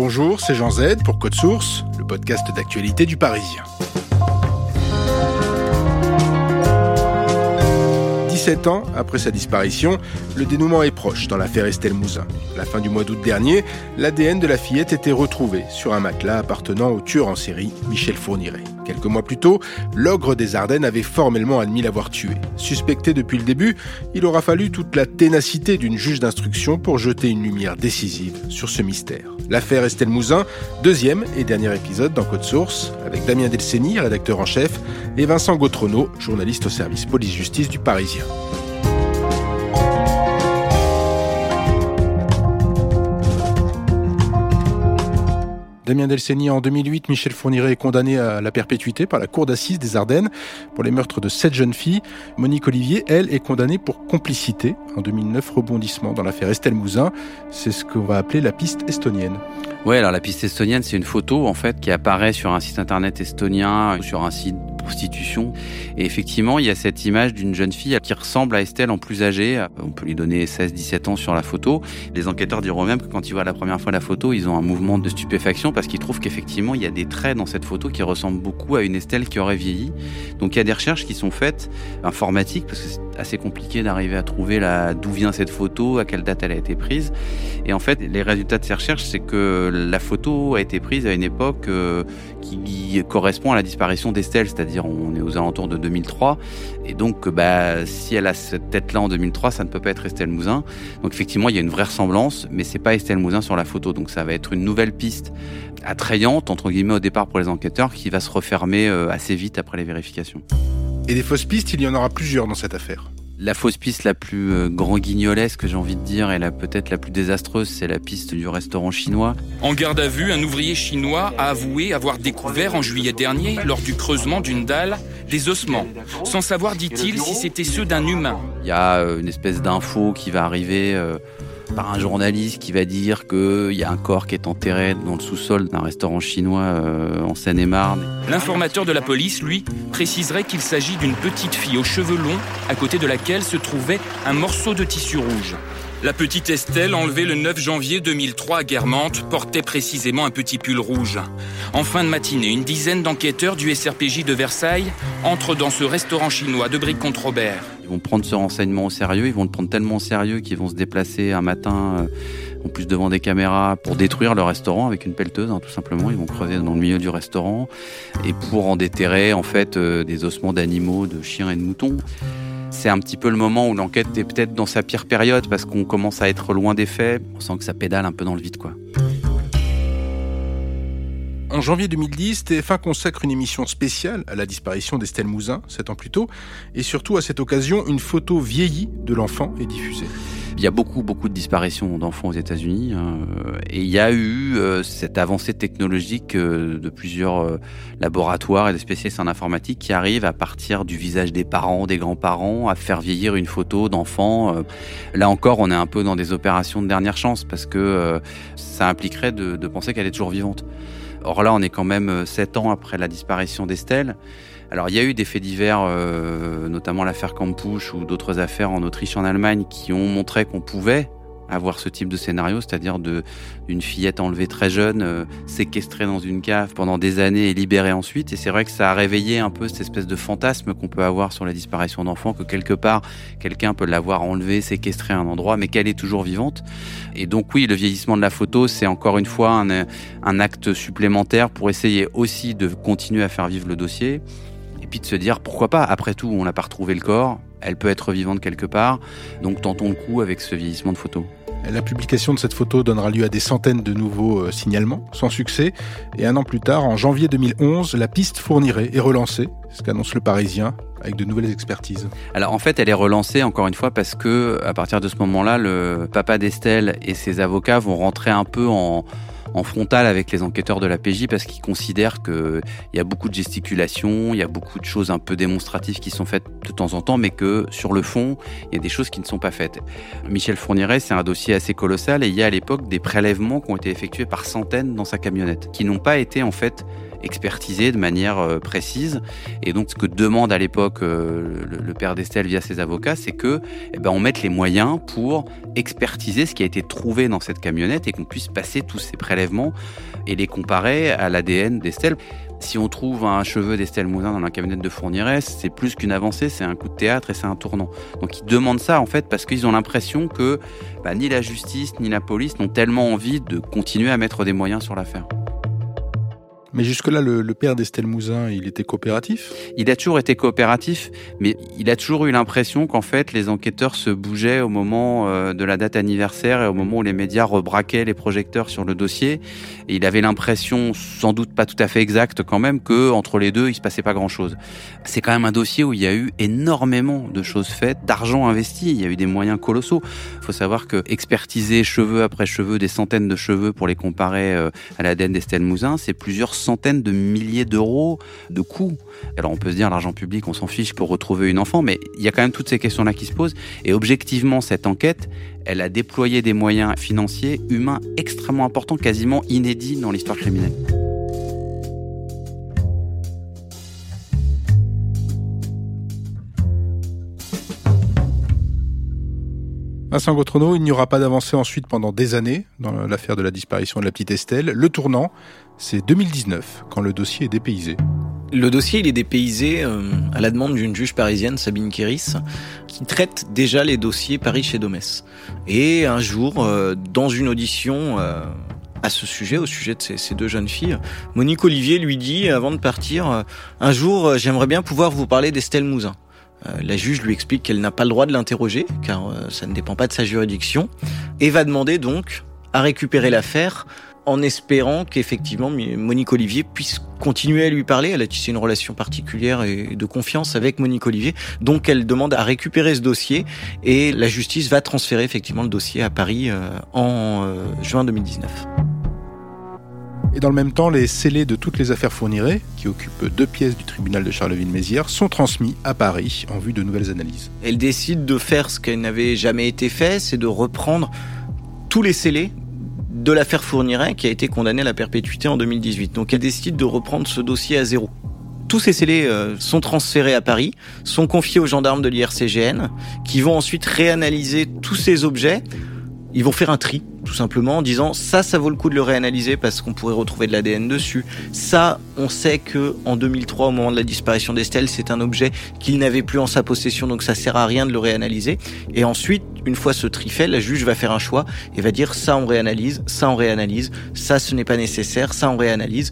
Bonjour, c'est Jean Z pour Code Source, le podcast d'actualité du Parisien. 17 ans après sa disparition, le dénouement est proche dans l'affaire Estelle Mouzin. La fin du mois d'août dernier, l'ADN de la fillette était retrouvé sur un matelas appartenant au tueur en série Michel Fourniret. Quelques mois plus tôt, l'ogre des Ardennes avait formellement admis l'avoir tué. Suspecté depuis le début, il aura fallu toute la ténacité d'une juge d'instruction pour jeter une lumière décisive sur ce mystère. L'affaire Estelle Mouzin, deuxième et dernier épisode dans Code Source, avec Damien Delceni, rédacteur en chef, et Vincent Gautrono, journaliste au service police-justice du Parisien. Damien Delceni, en 2008, Michel Fourniret est condamné à la perpétuité par la cour d'assises des Ardennes pour les meurtres de sept jeunes filles. Monique Olivier, elle, est condamnée pour complicité. En 2009, rebondissement dans l'affaire Estelle Mouzin. C'est ce qu'on va appeler la piste estonienne. Ouais, alors la piste estonienne, c'est une photo en fait qui apparaît sur un site internet estonien, sur un site Et effectivement, il y a cette image d'une jeune fille qui ressemble à Estelle en plus âgée. On peut lui donner 16-17 ans sur la photo. Les enquêteurs diront même que quand ils voient la première fois la photo, ils ont un mouvement de stupéfaction parce qu'ils trouvent qu'effectivement, il y a des traits dans cette photo qui ressemblent beaucoup à une Estelle qui aurait vieilli. Donc il y a des recherches qui sont faites informatiques parce que c'est assez compliqué d'arriver à trouver d'où vient cette photo, à quelle date elle a été prise. Et en fait, les résultats de ces recherches, c'est que la photo a été prise à une époque euh, qui correspond à la disparition d'Estelle, c'est-à-dire on est aux alentours de 2003. Et donc, bah, si elle a cette tête-là en 2003, ça ne peut pas être Estelle Mouzin. Donc effectivement, il y a une vraie ressemblance, mais c'est pas Estelle Mouzin sur la photo. Donc ça va être une nouvelle piste attrayante, entre guillemets, au départ pour les enquêteurs, qui va se refermer euh, assez vite après les vérifications. Et des fausses pistes, il y en aura plusieurs dans cette affaire. La fausse piste la plus euh, grand guignolesque, j'ai envie de dire, et la peut-être la plus désastreuse, c'est la piste du restaurant chinois. En garde à vue, un ouvrier chinois a avoué avoir découvert en juillet dernier, lors du creusement d'une dalle, des ossements, sans savoir, dit-il, si c'était ceux d'un humain. Il y a euh, une espèce d'info qui va arriver euh, par un journaliste qui va dire qu'il y a un corps qui est enterré dans le sous-sol d'un restaurant chinois euh, en Seine-et-Marne. L'informateur de la police, lui, préciserait qu'il s'agit d'une petite fille aux cheveux longs, à côté de laquelle se trouvait un morceau de tissu rouge. La petite Estelle, enlevée le 9 janvier 2003 à Guermantes, portait précisément un petit pull rouge. En fin de matinée, une dizaine d'enquêteurs du SRPJ de Versailles entrent dans ce restaurant chinois de Bric-contre-Robert. Ils vont prendre ce renseignement au sérieux, ils vont le prendre tellement au sérieux qu'ils vont se déplacer un matin, euh, en plus devant des caméras, pour détruire le restaurant avec une pelleteuse, hein, tout simplement. Ils vont creuser dans le milieu du restaurant et pour en déterrer en fait euh, des ossements d'animaux, de chiens et de moutons. C'est un petit peu le moment où l'enquête est peut-être dans sa pire période parce qu'on commence à être loin des faits. On sent que ça pédale un peu dans le vide, quoi. En janvier 2010, TF1 consacre une émission spéciale à la disparition d'Estelle Mouzin, sept ans plus tôt, et surtout à cette occasion, une photo vieillie de l'enfant est diffusée. Il y a beaucoup, beaucoup de disparitions d'enfants aux États-Unis, hein, et il y a eu euh, cette avancée technologique euh, de plusieurs euh, laboratoires et des spécialistes en informatique qui arrivent à partir du visage des parents, des grands-parents, à faire vieillir une photo d'enfant. Euh, Là encore, on est un peu dans des opérations de dernière chance parce que euh, ça impliquerait de, penser qu'elle est toujours vivante. Or là, on est quand même euh, sept ans après la disparition d'Estelle. Alors il y a eu des faits divers, euh, notamment l'affaire Campouche ou d'autres affaires en Autriche en Allemagne qui ont montré qu'on pouvait à voir ce type de scénario, c'est-à-dire d'une fillette enlevée très jeune, euh, séquestrée dans une cave pendant des années et libérée ensuite. Et c'est vrai que ça a réveillé un peu cette espèce de fantasme qu'on peut avoir sur la disparition d'enfants, que quelque part quelqu'un peut l'avoir enlevée, séquestrée à un endroit, mais qu'elle est toujours vivante. Et donc oui, le vieillissement de la photo, c'est encore une fois un, un acte supplémentaire pour essayer aussi de continuer à faire vivre le dossier. Et puis de se dire pourquoi pas, après tout, on n'a pas retrouvé le corps, elle peut être vivante quelque part, donc tentons le coup avec ce vieillissement de photo. La publication de cette photo donnera lieu à des centaines de nouveaux euh, signalements, sans succès. Et un an plus tard, en janvier 2011, la piste fournirait est relancée, ce qu'annonce le Parisien, avec de nouvelles expertises. Alors en fait, elle est relancée encore une fois parce que à partir de ce moment-là, le papa d'Estelle et ses avocats vont rentrer un peu en en frontal avec les enquêteurs de la PJ parce qu'ils considèrent qu'il y a beaucoup de gesticulations, il y a beaucoup de choses un peu démonstratives qui sont faites de temps en temps, mais que sur le fond, il y a des choses qui ne sont pas faites. Michel Fourniret, c'est un dossier assez colossal et il y a à l'époque des prélèvements qui ont été effectués par centaines dans sa camionnette, qui n'ont pas été en fait expertisé de manière euh, précise. Et donc, ce que demande à l'époque euh, le, père d'Estelle via ses avocats, c'est que, eh ben, on mette les moyens pour expertiser ce qui a été trouvé dans cette camionnette et qu'on puisse passer tous ces prélèvements et les comparer à l'ADN d'Estelle. Si on trouve un cheveu d'Estelle Mouzin dans la camionnette de Fourniret, c'est plus qu'une avancée, c'est un coup de théâtre et c'est un tournant. Donc ils demandent ça en fait parce qu'ils ont l'impression que bah, ni la justice ni la police n'ont tellement envie de continuer à mettre des moyens sur l'affaire. Mais jusque-là, le, père d'Estelle Mouzin, il était coopératif? Il a toujours été coopératif, mais il a toujours eu l'impression qu'en fait, les enquêteurs se bougeaient au moment euh, de la date anniversaire et au moment où les médias rebraquaient les projecteurs sur le dossier. Et il avait l'impression, sans doute pas tout à fait exacte quand même, que entre les deux, il se passait pas grand-chose. C'est quand même un dossier où il y a eu énormément de choses faites, d'argent investi, il y a eu des moyens colossaux. Il faut savoir que expertiser cheveux après cheveux, des centaines de cheveux pour les comparer euh, à l'ADN d'Estelle Mouzin, c'est plusieurs centaines de milliers d'euros de coûts. Alors on peut se dire l'argent public, on s'en fiche pour retrouver une enfant, mais il y a quand même toutes ces questions-là qui se posent. Et objectivement, cette enquête, elle a déployé des moyens financiers, humains extrêmement importants, quasiment inédits dans l'histoire criminelle. Vincent Gautrono, il n'y aura pas d'avancée ensuite pendant des années dans l'affaire de la disparition de la petite Estelle. Le tournant, c'est 2019, quand le dossier est dépaysé. Le dossier, il est dépaysé euh, à la demande d'une juge parisienne, Sabine Kéris, qui traite déjà les dossiers Paris chez Domès. Et un jour, euh, dans une audition euh, à ce sujet, au sujet de ces, ces, deux jeunes filles, Monique Olivier lui dit, avant de partir, un jour, j'aimerais bien pouvoir vous parler d'Estelle Mouzin. La juge lui explique qu'elle n'a pas le droit de l'interroger, car ça ne dépend pas de sa juridiction, et va demander donc à récupérer l'affaire en espérant qu'effectivement Monique Olivier puisse continuer à lui parler. Elle a tissé une relation particulière et de confiance avec Monique Olivier. Donc elle demande à récupérer ce dossier et la justice va transférer effectivement le dossier à Paris euh, en euh, juin 2019. Et dans le même temps, les scellés de toutes les affaires fournirées, qui occupent deux pièces du tribunal de Charleville-Mézières, sont transmis à Paris en vue de nouvelles analyses. Elle décide de faire ce qui n'avait jamais été fait, c'est de reprendre tous les scellés de l'affaire Fourniret qui a été condamnée à la perpétuité en 2018. Donc elle décide de reprendre ce dossier à zéro. Tous ces scellés euh, sont transférés à Paris, sont confiés aux gendarmes de l'IRCGN, qui vont ensuite réanalyser tous ces objets. Ils vont faire un tri, tout simplement, en disant ça, ça vaut le coup de le réanalyser parce qu'on pourrait retrouver de l'ADN dessus. Ça, on sait que en 2003, au moment de la disparition d'Estelle, c'est un objet qu'il n'avait plus en sa possession, donc ça sert à rien de le réanalyser. Et ensuite, une fois ce tri fait, la juge va faire un choix et va dire ça on réanalyse, ça on réanalyse, ça ce n'est pas nécessaire, ça on réanalyse,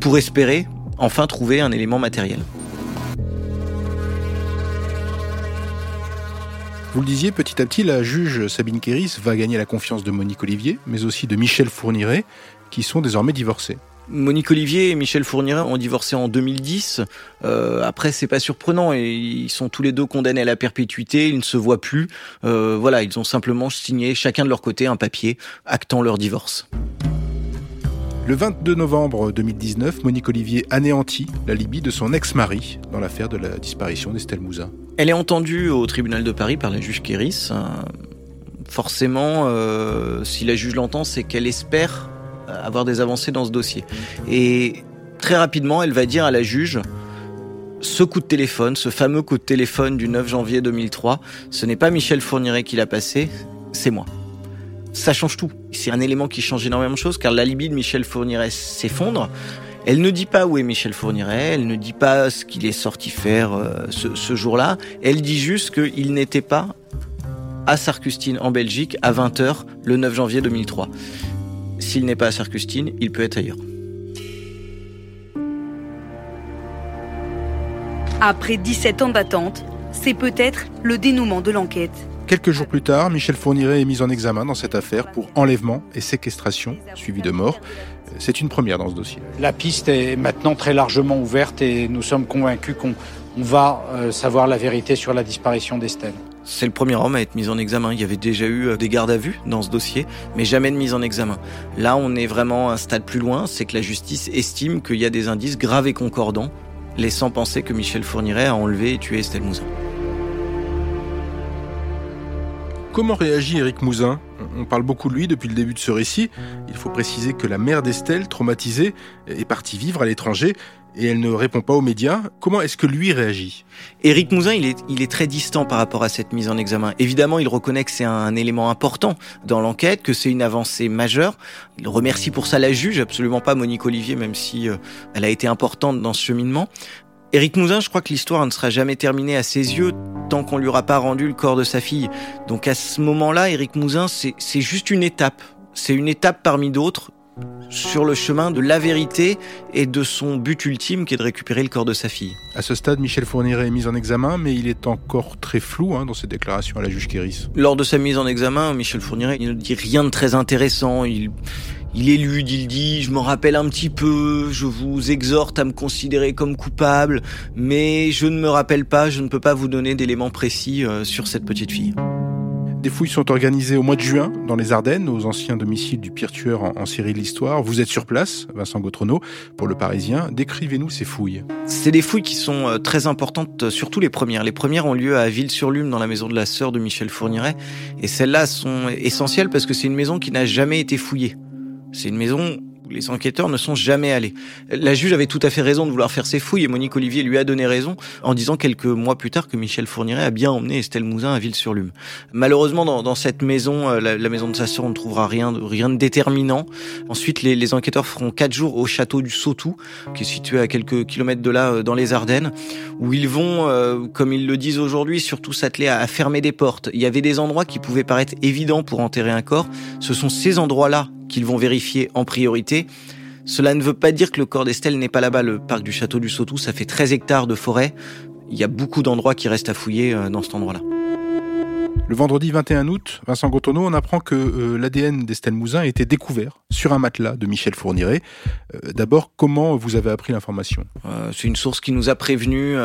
pour espérer enfin trouver un élément matériel. Vous le disiez, petit à petit, la juge Sabine Kéris va gagner la confiance de Monique Olivier, mais aussi de Michel Fourniret, qui sont désormais divorcés. Monique Olivier et Michel Fourniret ont divorcé en 2010. Euh, après, c'est pas surprenant. Ils sont tous les deux condamnés à la perpétuité. Ils ne se voient plus. Euh, voilà, ils ont simplement signé chacun de leur côté un papier actant leur divorce. Le 22 novembre 2019, Monique Olivier anéantit la Libye de son ex-mari dans l'affaire de la disparition d'Estelle Mouzin. Elle est entendue au tribunal de Paris par la juge Kéris. Euh, forcément, euh, si la juge l'entend, c'est qu'elle espère avoir des avancées dans ce dossier. Et très rapidement, elle va dire à la juge, ce coup de téléphone, ce fameux coup de téléphone du 9 janvier 2003, ce n'est pas Michel Fourniret qui l'a passé, c'est moi. Ça change tout. C'est un élément qui change énormément de choses car l'alibi de Michel Fourniret s'effondre. Elle ne dit pas où est Michel Fourniret, elle ne dit pas ce qu'il est sorti faire euh, ce, jour-là. Elle dit juste qu'il n'était pas à Sarcustine en Belgique à 20h le 9 janvier 2003. S'il n'est pas à Sarcustine, il peut être ailleurs. Après 17 ans d'attente, c'est peut-être le dénouement de l'enquête. Quelques jours plus tard, Michel Fourniret est mis en examen dans cette affaire pour enlèvement et séquestration suivi de mort. C'est une première dans ce dossier. La piste est maintenant très largement ouverte et nous sommes convaincus qu'on va euh, savoir la vérité sur la disparition d'Estelle. C'est le premier homme à être mis en examen. Il y avait déjà eu euh, des gardes à vue dans ce dossier, mais jamais de mise en examen. Là, on est vraiment un stade plus loin, c'est que la justice estime qu'il y a des indices graves et concordants, laissant penser que Michel Fourniret a enlevé et tué Estelle Mouzin. Comment réagit Éric Mouzin? On parle beaucoup de lui depuis le début de ce récit. Il faut préciser que la mère d'Estelle, traumatisée, est partie vivre à l'étranger et elle ne répond pas aux médias. Comment est-ce que lui réagit? Éric Mouzin, il est, il est très distant par rapport à cette mise en examen. Évidemment, il reconnaît que c'est un élément important dans l'enquête, que c'est une avancée majeure. Il remercie pour ça la juge, absolument pas Monique Olivier, même si euh, elle a été importante dans ce cheminement. Éric Mouzin, je crois que l'histoire ne sera jamais terminée à ses yeux tant qu'on lui aura pas rendu le corps de sa fille. Donc à ce moment-là, Éric Mouzin, c'est juste une étape. C'est une étape parmi d'autres sur le chemin de la vérité et de son but ultime qui est de récupérer le corps de sa fille. À ce stade, Michel Fourniret est mis en examen, mais il est encore très flou hein, dans ses déclarations à la juge Kéris. Lors de sa mise en examen, Michel Fourniret il ne dit rien de très intéressant. Il, il élude, il dit je m'en rappelle un petit peu, je vous exhorte à me considérer comme coupable, mais je ne me rappelle pas, je ne peux pas vous donner d'éléments précis euh, sur cette petite fille. Des fouilles sont organisées au mois de juin dans les Ardennes, aux anciens domiciles du pire tueur en, en série de l'histoire. Vous êtes sur place, Vincent Gautrono, pour le Parisien. Décrivez-nous ces fouilles. C'est des fouilles qui sont euh, très importantes, euh, surtout les premières. Les premières ont lieu à Ville-sur-Lume, dans la maison de la sœur de Michel Fourniret. Et celles-là sont essentielles parce que c'est une maison qui n'a jamais été fouillée. C'est une maison où les enquêteurs ne sont jamais allés. La juge avait tout à fait raison de vouloir faire ses fouilles et Monique Olivier lui a donné raison en disant quelques mois plus tard que Michel Fourniret a bien emmené Estelle Mouzin à Ville-sur-Lume. Malheureusement, dans, cette maison, euh, la, maison de sa sœur, on ne trouvera rien de, rien de déterminant. Ensuite, les, enquêteurs feront quatre jours au château du Sautou, qui est situé à quelques kilomètres de là, euh, dans les Ardennes, où ils vont, euh, comme ils le disent aujourd'hui, surtout s'atteler à fermer des portes. Il y avait des endroits qui pouvaient paraître évidents pour enterrer un corps. Ce sont ces endroits-là qu'ils vont vérifier en priorité. Cela ne veut pas dire que le corps d'Estelle n'est pas là-bas. Le parc du château du Sautou, ça fait 13 hectares de forêt. Il y a beaucoup d'endroits qui restent à fouiller dans cet endroit-là. Le vendredi 21 août, Vincent Gotono, on apprend que euh, l'ADN d'Estelle Mouzin a été découvert sur un matelas de Michel Fourniret. Euh, D'abord, comment vous avez appris l'information? Euh, C'est une source qui nous a prévenu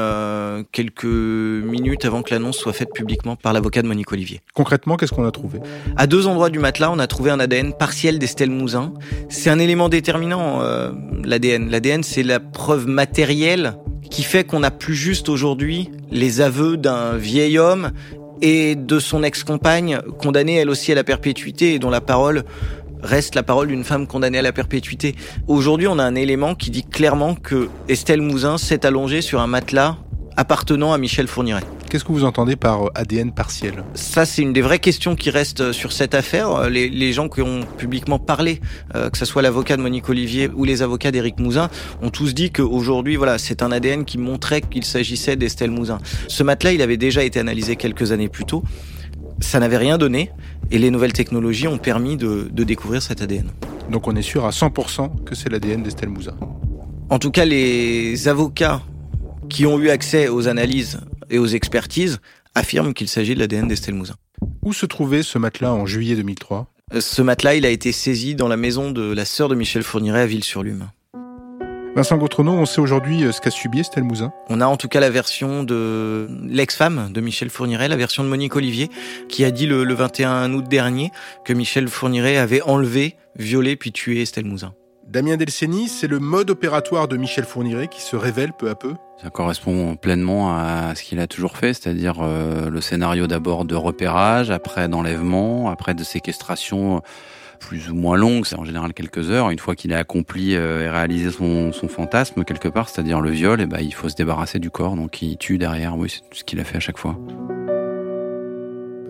quelques minutes avant que l'annonce soit faite publiquement par l'avocat de Monique Olivier. Concrètement, qu'est-ce qu'on a trouvé? À deux endroits du matelas, on a trouvé un ADN partiel d'Estelle Mouzin. C'est un élément déterminant, l'ADN. L'ADN, c'est la preuve matérielle qui fait qu'on n'a plus juste aujourd'hui les aveux d'un vieil homme et de son ex-compagne, condamnée elle aussi à la perpétuité et dont la parole reste la parole d'une femme condamnée à la perpétuité. Aujourd'hui, on a un élément qui dit clairement que Estelle Mouzin s'est allongée sur un matelas appartenant à Michel Fourniret. Qu'est-ce que vous entendez par ADN partiel? Ça, c'est une des vraies questions qui restent sur cette affaire. Les, les gens qui ont publiquement parlé, euh, que ce soit l'avocat de Monique Olivier ou les avocats d'Éric Mouzin, ont tous dit qu'aujourd'hui, voilà, c'est un ADN qui montrait qu'il s'agissait d'Estelle Mouzin. Ce matelas, il avait déjà été analysé quelques années plus tôt. Ça n'avait rien donné et les nouvelles technologies ont permis de, de découvrir cet ADN. Donc on est sûr à 100% que c'est l'ADN d'Estelle Mouzin. En tout cas, les avocats qui ont eu accès aux analyses et aux expertises affirment qu'il s'agit de l'ADN d'Estelle Mouzin. Où se trouvait ce matelas en juillet 2003 Ce matelas, il a été saisi dans la maison de la sœur de Michel Fourniret à Ville-sur-Lume. Vincent Gautrono, on sait aujourd'hui ce qu'a subi Estelle Mouzin? On a en tout cas la version de l'ex-femme de Michel Fourniret, la version de Monique Olivier, qui a dit le, le 21 août dernier que Michel Fourniret avait enlevé, violé puis tué Estelle Mouzin. Damien Delceni, c'est le mode opératoire de Michel Fourniret qui se révèle peu à peu Ça correspond pleinement à ce qu'il a toujours fait, c'est-à-dire euh, le scénario d'abord de repérage, après d'enlèvement, après de séquestration plus ou moins longue, c'est en général quelques heures. Une fois qu'il a accompli euh, et réalisé son, son, fantasme quelque part, c'est-à-dire le viol, et ben, il faut se débarrasser du corps, donc il tue derrière. Oui, c'est ce qu'il a fait à chaque fois.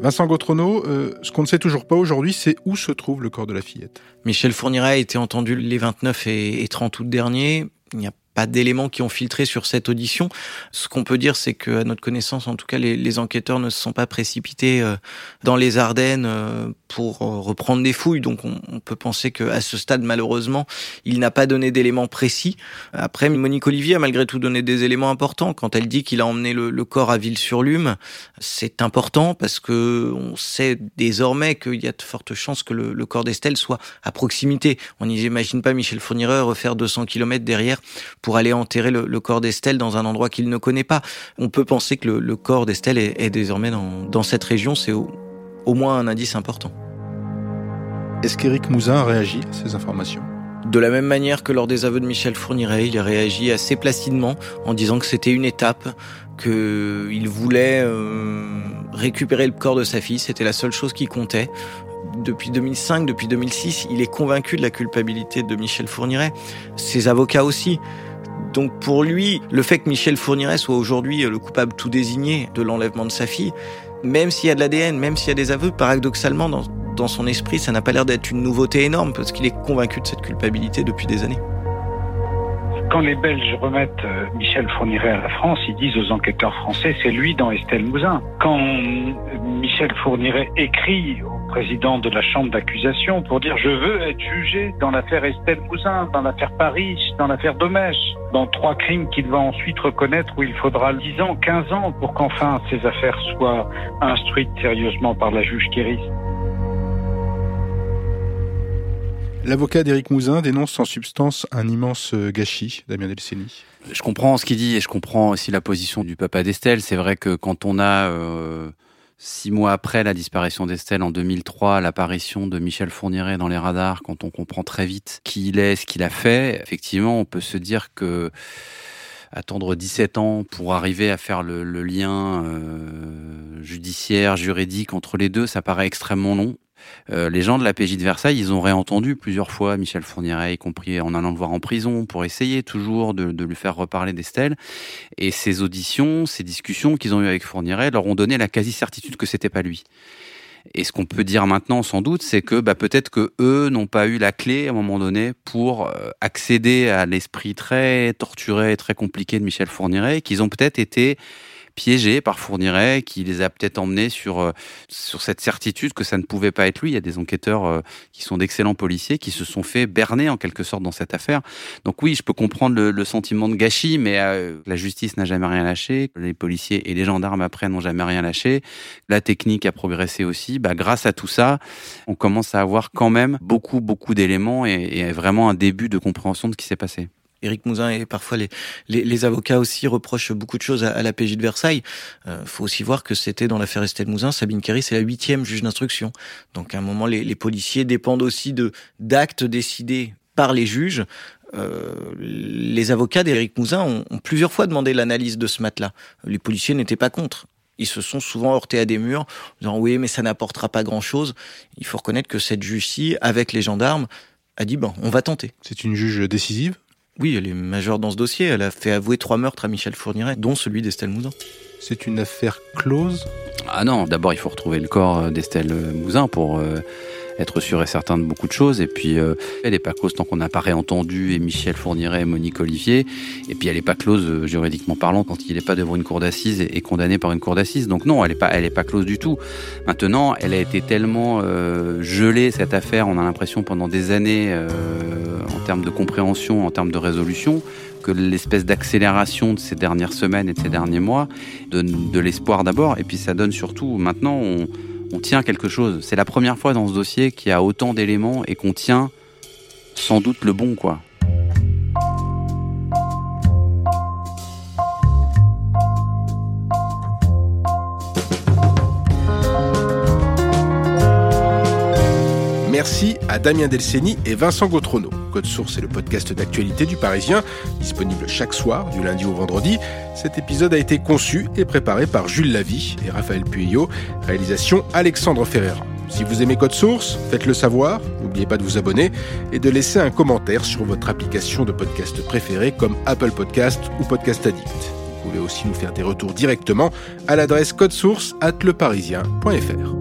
Vincent Gautrono, euh, ce qu'on ne sait toujours pas aujourd'hui, c'est où se trouve le corps de la fillette. Michel Fourniret a été entendu les 29 et 30 août dernier. Pas d'éléments qui ont filtré sur cette audition. Ce qu'on peut dire, c'est que, à notre connaissance, en tout cas, les, les enquêteurs ne se sont pas précipités euh, dans les Ardennes euh, pour euh, reprendre des fouilles. Donc, on, on peut penser que, à ce stade, malheureusement, il n'a pas donné d'éléments précis. Après, Monique Olivier a malgré tout donné des éléments importants. Quand elle dit qu'il a emmené le, le corps à Ville-sur-Lume, c'est important parce que on sait désormais qu'il y a de fortes chances que le, le corps d'Estelle soit à proximité. On n'imagine pas Michel Fourniret refaire 200 km derrière pour aller enterrer le, le corps d'Estelle dans un endroit qu'il ne connaît pas. On peut penser que le, le corps d'Estelle est, est, désormais dans, dans cette région. C'est au, au, moins un indice important. Est-ce qu'Éric Mouzin a réagi à ces informations? De la même manière que lors des aveux de Michel Fourniret, il a réagi assez placidement en disant que c'était une étape, qu'il voulait euh, récupérer le corps de sa fille, c'était la seule chose qui comptait depuis 2005, depuis 2006, il est convaincu de la culpabilité de Michel Fourniret. Ses avocats aussi. Donc pour lui, le fait que Michel Fourniret soit aujourd'hui le coupable tout désigné de l'enlèvement de sa fille, même s'il y a de l'ADN, même s'il y a des aveux, paradoxalement, dans son esprit, ça n'a pas l'air d'être une nouveauté énorme, parce qu'il est convaincu de cette culpabilité depuis des années. Quand les Belges remettent Michel Fourniret à la France, ils disent aux enquêteurs français, c'est lui dans Estelle Mouzin. Quand Michel Fourniret écrit au président de la chambre d'accusation pour dire je veux être jugé dans l'affaire Estelle Mouzin, dans l'affaire Paris, dans l'affaire Domèche, dans trois crimes qu'il va ensuite reconnaître où il faudra 10 ans, 15 ans pour qu'enfin ces affaires soient instruites sérieusement par la juge Kéris. L'avocat d'Éric Mouzin dénonce en substance un immense gâchis, Damien Delceni. Je comprends ce qu'il dit et je comprends aussi la position du papa d'Estelle. C'est vrai que quand on a euh, six mois après la disparition d'Estelle en 2003, l'apparition de Michel Fourniret dans les radars, quand on comprend très vite qui il est, ce qu'il a fait, effectivement, on peut se dire que attendre 17 ans pour arriver à faire le, le lien euh, judiciaire, juridique entre les deux, ça paraît extrêmement long. Euh, les gens de la PJ de Versailles, ils ont réentendu plusieurs fois Michel Fourniret, y compris en allant le voir en prison, pour essayer toujours de, lui faire reparler d'Estelle. Et ces auditions, ces discussions qu'ils ont eues avec Fourniret leur ont donné la quasi-certitude que c'était pas lui. Et ce qu'on peut dire maintenant, sans doute, c'est que bah, peut-être que eux n'ont pas eu la clé à un moment donné pour euh, accéder à l'esprit très torturé très compliqué de Michel Fourniret, qu'ils ont peut-être été piégés par Fourniret, qui les a peut-être emmenés sur, euh, sur cette certitude que ça ne pouvait pas être lui. Il y a des enquêteurs euh, qui sont d'excellents policiers qui se sont fait berner en quelque sorte dans cette affaire. Donc oui, je peux comprendre le, sentiment de gâchis, mais euh, la justice n'a jamais rien lâché. Les policiers et les gendarmes après n'ont jamais rien lâché. La technique a progressé aussi. Bah, grâce à tout ça, on commence à avoir quand même beaucoup, beaucoup d'éléments et vraiment un début de compréhension de ce qui s'est passé. Éric Mouzin et parfois les, les, les, avocats aussi reprochent beaucoup de choses à, à la PJ de Versailles. Il euh, faut aussi voir que c'était dans l'affaire Estelle Mouzin, Sabine Kerry, c'est la huitième juge d'instruction. Donc à un moment, les, les policiers dépendent aussi de d'actes décidés par les juges. Euh, les avocats d'Éric Mouzin ont, ont plusieurs fois demandé l'analyse de ce matelas. Les policiers n'étaient pas contre ils se sont souvent heurtés à des murs, en disant oui, mais ça n'apportera pas grand-chose. Il faut reconnaître que cette juge-ci, avec les gendarmes, a dit bon, on va tenter. C'est une juge décisive? Oui, elle est majeure dans ce dossier. Elle a fait avouer trois meurtres à Michel Fourniret, dont celui d'Estelle Mouzin. C'est une affaire close? Ah non, d'abord il faut retrouver le corps d'Estelle Mouzin pour euh, être sûr et certain de beaucoup de choses. Et puis euh, elle n'est pas close tant qu'on n'a pas réentendu et Michel Fourniret et Monique Olivier. Et puis elle n'est pas close euh, juridiquement parlant quand il n'est pas devant une cour d'assises et, condamné par une cour d'assises. Donc non, elle n'est pas, pas close du tout. Maintenant, elle a été tellement euh, gelée cette affaire, on a l'impression pendant des années en termes de compréhension, en termes de résolution, que l'espèce d'accélération de ces dernières semaines et de ces derniers mois donne de l'espoir d'abord, et puis ça donne surtout, maintenant, on, on tient quelque chose. C'est la première fois dans ce dossier qu'il y a autant d'éléments et qu'on tient sans doute le bon, quoi. À Damien Delceni et Vincent Gautrono. Code Source est le podcast d'actualité du Parisien, disponible chaque soir, du lundi au vendredi. Cet épisode a été conçu et préparé par Jules Lavie et Raphaël Pueyo. Réalisation Alexandre Ferreira. Si vous aimez Code Source, faites-le savoir. N'oubliez pas de vous abonner et de laisser un commentaire sur votre application de podcast préférée comme Apple Podcast ou Podcast Addict. Vous pouvez aussi nous faire des retours directement à l'adresse code source at leparisien.fr.